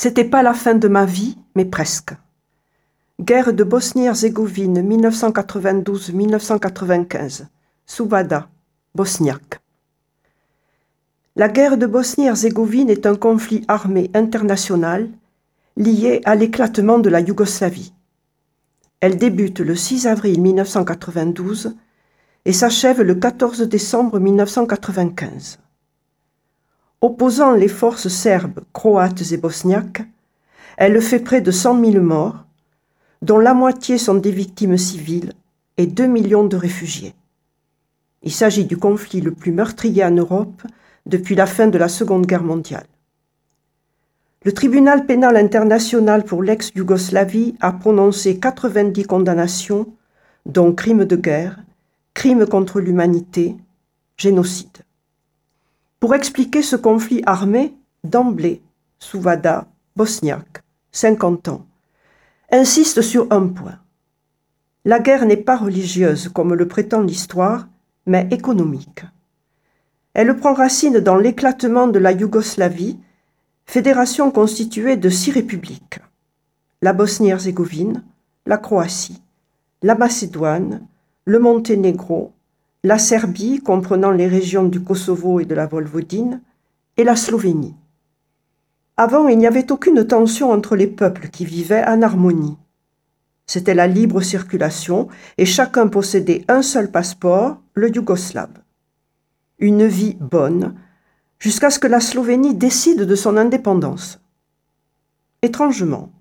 C'était pas la fin de ma vie, mais presque. Guerre de Bosnie-Herzégovine 1992-1995. Souvada, Bosniaque. La guerre de Bosnie-Herzégovine est un conflit armé international lié à l'éclatement de la Yougoslavie. Elle débute le 6 avril 1992 et s'achève le 14 décembre 1995. Opposant les forces serbes, croates et bosniaques, elle fait près de 100 000 morts, dont la moitié sont des victimes civiles et 2 millions de réfugiés. Il s'agit du conflit le plus meurtrier en Europe depuis la fin de la Seconde Guerre mondiale. Le tribunal pénal international pour l'ex-Yougoslavie a prononcé 90 condamnations, dont crimes de guerre, crimes contre l'humanité, génocide. Pour expliquer ce conflit armé, d'emblée, Souvada, bosniaque, 50 ans, insiste sur un point. La guerre n'est pas religieuse comme le prétend l'histoire, mais économique. Elle prend racine dans l'éclatement de la Yougoslavie fédération constituée de six républiques la Bosnie-Herzégovine, la Croatie, la Macédoine, le Monténégro, la Serbie comprenant les régions du Kosovo et de la Volvodine, et la Slovénie. Avant, il n'y avait aucune tension entre les peuples qui vivaient en harmonie. C'était la libre circulation et chacun possédait un seul passeport, le yougoslave. Une vie bonne, jusqu'à ce que la Slovénie décide de son indépendance. Étrangement,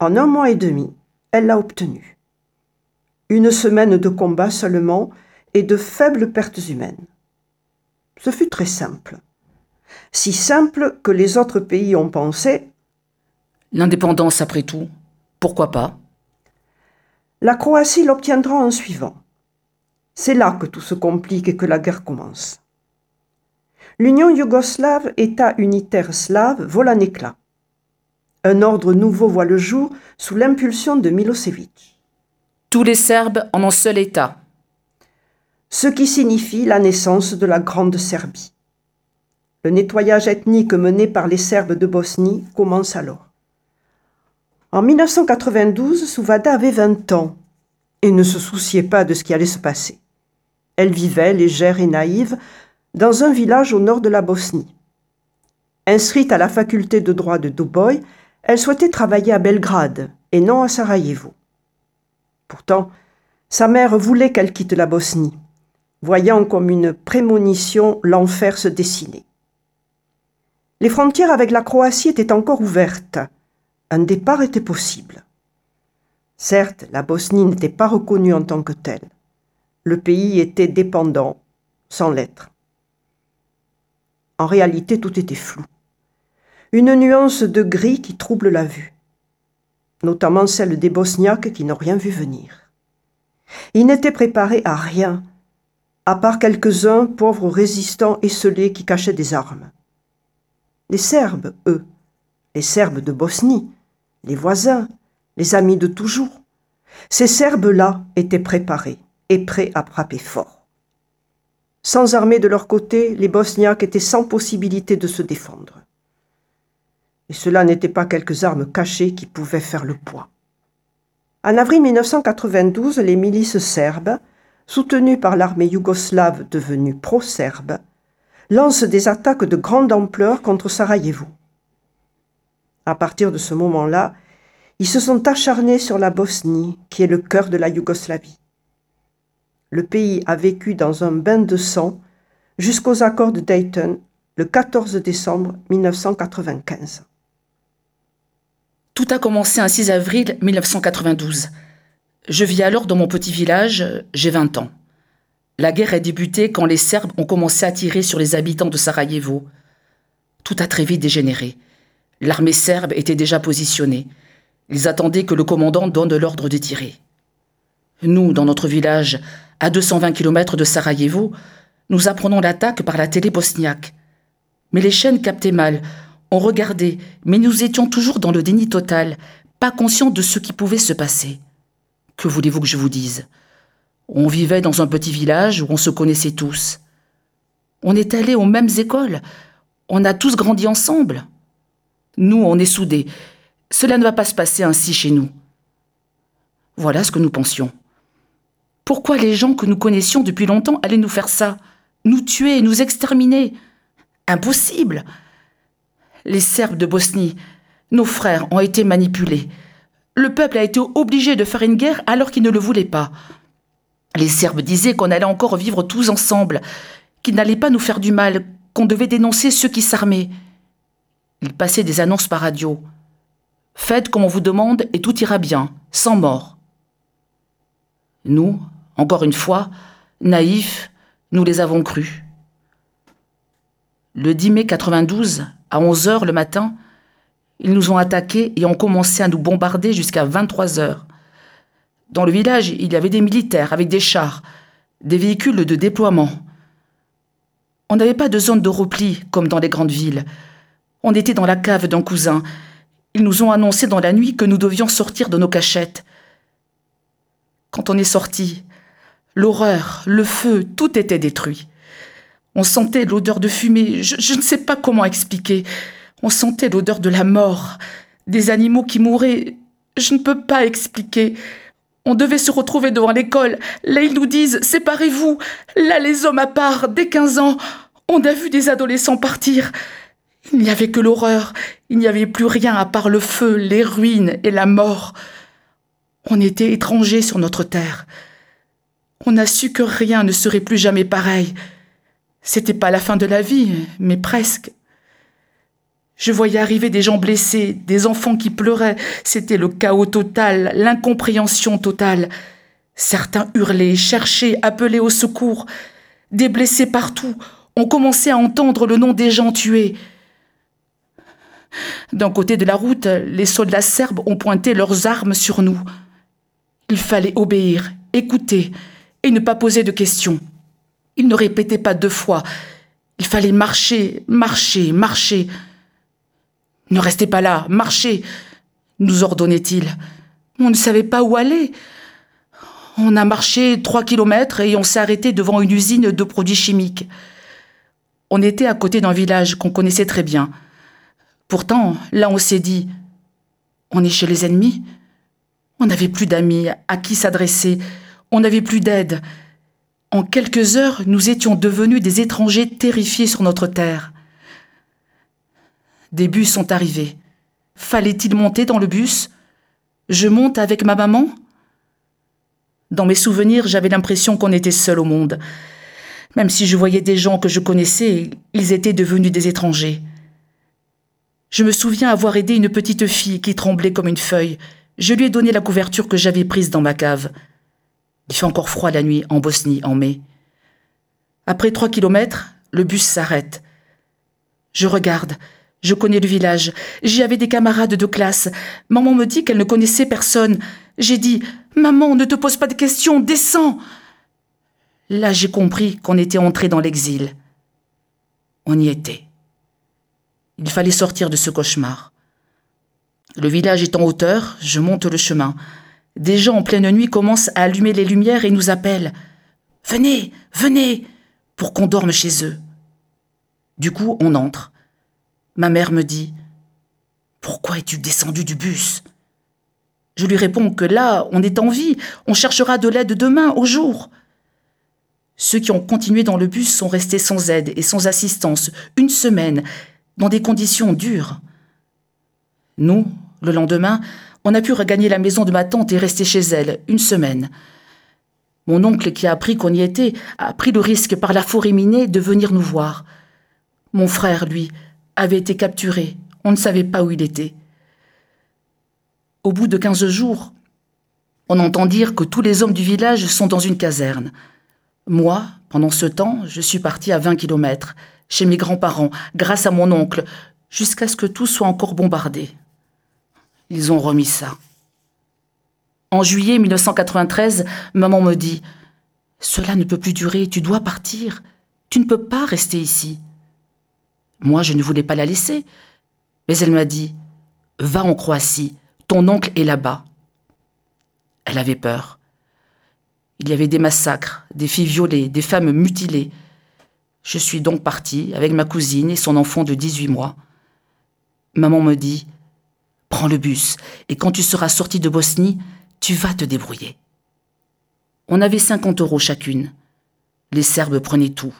en un mois et demi, elle l'a obtenue. Une semaine de combat seulement et de faibles pertes humaines. Ce fut très simple. Si simple que les autres pays ont pensé L'indépendance après tout, pourquoi pas? La Croatie l'obtiendra en suivant. C'est là que tout se complique et que la guerre commence l'Union yougoslave, État unitaire slave, vole en éclat. Un ordre nouveau voit le jour sous l'impulsion de Milosevic. Tous les Serbes en un seul État. Ce qui signifie la naissance de la Grande Serbie. Le nettoyage ethnique mené par les Serbes de Bosnie commence alors. En 1992, Souvada avait 20 ans et ne se souciait pas de ce qui allait se passer. Elle vivait, légère et naïve, dans un village au nord de la Bosnie. Inscrite à la faculté de droit de Duboy, elle souhaitait travailler à Belgrade et non à Sarajevo. Pourtant, sa mère voulait qu'elle quitte la Bosnie, voyant comme une prémonition l'enfer se dessiner. Les frontières avec la Croatie étaient encore ouvertes. Un départ était possible. Certes, la Bosnie n'était pas reconnue en tant que telle. Le pays était dépendant, sans lettres. En réalité, tout était flou. Une nuance de gris qui trouble la vue, notamment celle des Bosniaques qui n'ont rien vu venir. Ils n'étaient préparés à rien, à part quelques-uns pauvres résistants esselés qui cachaient des armes. Les Serbes, eux, les Serbes de Bosnie, les voisins, les amis de toujours, ces Serbes-là étaient préparés et prêts à frapper fort. Sans armée de leur côté, les Bosniaques étaient sans possibilité de se défendre. Et cela n'était pas quelques armes cachées qui pouvaient faire le poids. En avril 1992, les milices serbes, soutenues par l'armée yougoslave devenue pro-serbe, lancent des attaques de grande ampleur contre Sarajevo. À partir de ce moment-là, ils se sont acharnés sur la Bosnie, qui est le cœur de la Yougoslavie le pays a vécu dans un bain de sang jusqu'aux accords de Dayton le 14 décembre 1995. Tout a commencé un 6 avril 1992. Je vis alors dans mon petit village, j'ai 20 ans. La guerre est débutée quand les Serbes ont commencé à tirer sur les habitants de Sarajevo. Tout a très vite dégénéré. L'armée serbe était déjà positionnée. Ils attendaient que le commandant donne l'ordre de tirer. Nous, dans notre village, à 220 km de Sarajevo, nous apprenons l'attaque par la télé bosniaque. Mais les chaînes captaient mal. On regardait, mais nous étions toujours dans le déni total, pas conscients de ce qui pouvait se passer. Que voulez-vous que je vous dise? On vivait dans un petit village où on se connaissait tous. On est allés aux mêmes écoles. On a tous grandi ensemble. Nous, on est soudés. Cela ne va pas se passer ainsi chez nous. Voilà ce que nous pensions. Pourquoi les gens que nous connaissions depuis longtemps allaient nous faire ça? Nous tuer, nous exterminer? Impossible Les Serbes de Bosnie, nos frères, ont été manipulés. Le peuple a été obligé de faire une guerre alors qu'il ne le voulait pas. Les Serbes disaient qu'on allait encore vivre tous ensemble, qu'ils n'allaient pas nous faire du mal, qu'on devait dénoncer ceux qui s'armaient. Ils passaient des annonces par radio. Faites comme on vous demande et tout ira bien, sans mort. Nous, encore une fois, naïfs, nous les avons crus. Le 10 mai 92, à 11 heures le matin, ils nous ont attaqués et ont commencé à nous bombarder jusqu'à 23 heures. Dans le village, il y avait des militaires avec des chars, des véhicules de déploiement. On n'avait pas de zone de repli comme dans les grandes villes. On était dans la cave d'un cousin. Ils nous ont annoncé dans la nuit que nous devions sortir de nos cachettes. Quand on est sorti, l'horreur, le feu, tout était détruit. On sentait l'odeur de fumée, je, je, ne sais pas comment expliquer. On sentait l'odeur de la mort, des animaux qui mouraient. Je ne peux pas expliquer. On devait se retrouver devant l'école. Là, ils nous disent Séparez-vous. Là, les hommes à part, dès 15 ans. On a vu des adolescents partir. Il n'y avait que l'horreur. Il n'y avait plus rien à part le feu, les ruines et la mort. On était étrangers sur notre terre. On a su que rien ne serait plus jamais pareil. C'était pas la fin de la vie, mais presque. Je voyais arriver des gens blessés, des enfants qui pleuraient. C'était le chaos total, l'incompréhension totale. Certains hurlaient, cherchaient, appelaient au secours. Des blessés partout. On commençait à entendre le nom des gens tués. D'un côté de la route, les soldats serbes ont pointé leurs armes sur nous. Il fallait obéir, écouter et ne pas poser de questions. Ils ne répétaient pas deux fois. Il fallait marcher, marcher, marcher. Ne restez pas là, marchez, nous ordonnait-il. On ne savait pas où aller. On a marché trois kilomètres et on s'est arrêté devant une usine de produits chimiques. On était à côté d'un village qu'on connaissait très bien. Pourtant, là on s'est dit On est chez les ennemis On n'avait plus d'amis à qui s'adresser, on n'avait plus d'aide. En quelques heures, nous étions devenus des étrangers terrifiés sur notre terre. Des bus sont arrivés. Fallait-il monter dans le bus? Je monte avec ma maman? Dans mes souvenirs, j'avais l'impression qu'on était seul au monde. Même si je voyais des gens que je connaissais, ils étaient devenus des étrangers. Je me souviens avoir aidé une petite fille qui tremblait comme une feuille. Je lui ai donné la couverture que j'avais prise dans ma cave. Il fait encore froid la nuit en Bosnie en mai. Après trois kilomètres, le bus s'arrête. Je regarde. Je connais le village. J'y avais des camarades de classe. Maman me dit qu'elle ne connaissait personne. J'ai dit Maman, ne te pose pas de questions, descends. Là, j'ai compris qu'on était entré dans l'exil. On y était. Il fallait sortir de ce cauchemar. Le village est en hauteur, je monte le chemin. Des gens en pleine nuit commencent à allumer les lumières et nous appellent. Venez, venez, pour qu'on dorme chez eux. Du coup, on entre. Ma mère me dit Pourquoi es-tu descendu du bus? Je lui réponds que là, on est en vie, on cherchera de l'aide demain, au jour. Ceux qui ont continué dans le bus sont restés sans aide et sans assistance une semaine, dans des conditions dures. Nous, le lendemain, on a pu regagner la maison de ma tante et rester chez elle une semaine. Mon oncle, qui a appris qu'on y était, a pris le risque par la forêt minée de venir nous voir. Mon frère, lui, avait été capturé. On ne savait pas où il était. Au bout de quinze jours, on entend dire que tous les hommes du village sont dans une caserne. Moi, pendant ce temps, je suis parti à 20 kilomètres, chez mes grands-parents, grâce à mon oncle, jusqu'à ce que tout soit encore bombardé. Ils ont remis ça. En juillet 1993, maman me dit Cela ne peut plus durer, tu dois partir. Tu ne peux pas rester ici. Moi, je ne voulais pas la laisser. Mais elle m'a dit Va en Croatie, ton oncle est là-bas. Elle avait peur. Il y avait des massacres, des filles violées, des femmes mutilées. Je suis donc partie avec ma cousine et son enfant de 18 mois. Maman me dit Prends le bus, et quand tu seras sortie de Bosnie, tu vas te débrouiller. On avait 50 euros chacune. Les Serbes prenaient tout.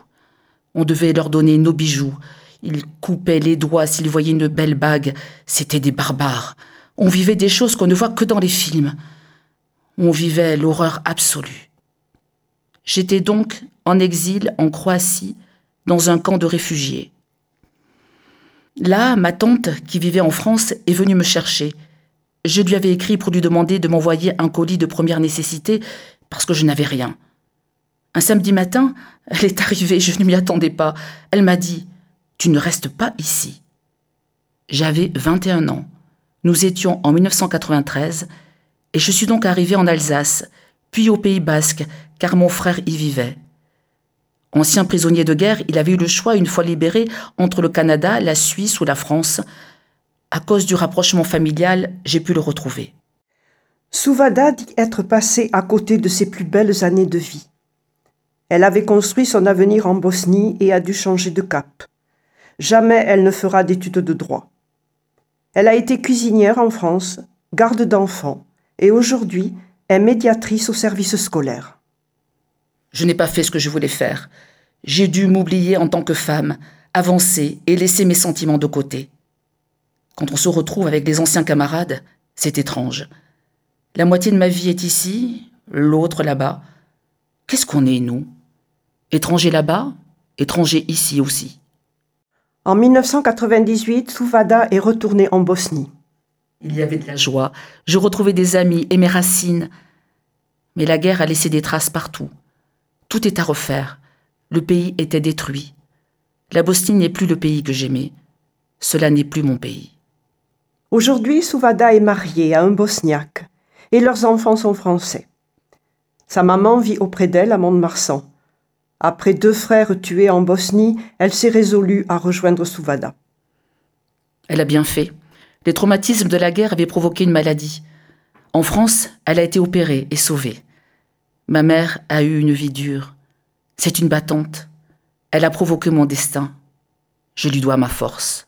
On devait leur donner nos bijoux. Ils coupaient les doigts s'ils voyaient une belle bague. C'étaient des barbares. On vivait des choses qu'on ne voit que dans les films. On vivait l'horreur absolue. J'étais donc en exil en Croatie, dans un camp de réfugiés. Là, ma tante, qui vivait en France, est venue me chercher. Je lui avais écrit pour lui demander de m'envoyer un colis de première nécessité, parce que je n'avais rien. Un samedi matin, elle est arrivée, je ne m'y attendais pas. Elle m'a dit Tu ne restes pas ici. J'avais 21 ans. Nous étions en 1993 et je suis donc arrivée en Alsace, puis au Pays basque, car mon frère y vivait. Ancien prisonnier de guerre, il avait eu le choix, une fois libéré, entre le Canada, la Suisse ou la France. À cause du rapprochement familial, j'ai pu le retrouver. Souvada dit être passée à côté de ses plus belles années de vie. Elle avait construit son avenir en Bosnie et a dû changer de cap. Jamais elle ne fera d'études de droit. Elle a été cuisinière en France, garde d'enfants, et aujourd'hui est médiatrice au service scolaire. Je n'ai pas fait ce que je voulais faire. J'ai dû m'oublier en tant que femme, avancer et laisser mes sentiments de côté. Quand on se retrouve avec des anciens camarades, c'est étrange. La moitié de ma vie est ici, l'autre là-bas. Qu'est-ce qu'on est, nous? Étrangers là-bas, étrangers ici aussi. En 1998, Souvada est retournée en Bosnie. Il y avait de la joie, je retrouvais des amis et mes racines. Mais la guerre a laissé des traces partout. Tout est à refaire. Le pays était détruit. La Bosnie n'est plus le pays que j'aimais. Cela n'est plus mon pays. Aujourd'hui, Souvada est mariée à un Bosniaque et leurs enfants sont français. Sa maman vit auprès d'elle à Mont-de-Marsan. Après deux frères tués en Bosnie, elle s'est résolue à rejoindre Souvada. Elle a bien fait. Les traumatismes de la guerre avaient provoqué une maladie. En France, elle a été opérée et sauvée. Ma mère a eu une vie dure. C'est une battante. Elle a provoqué mon destin. Je lui dois ma force.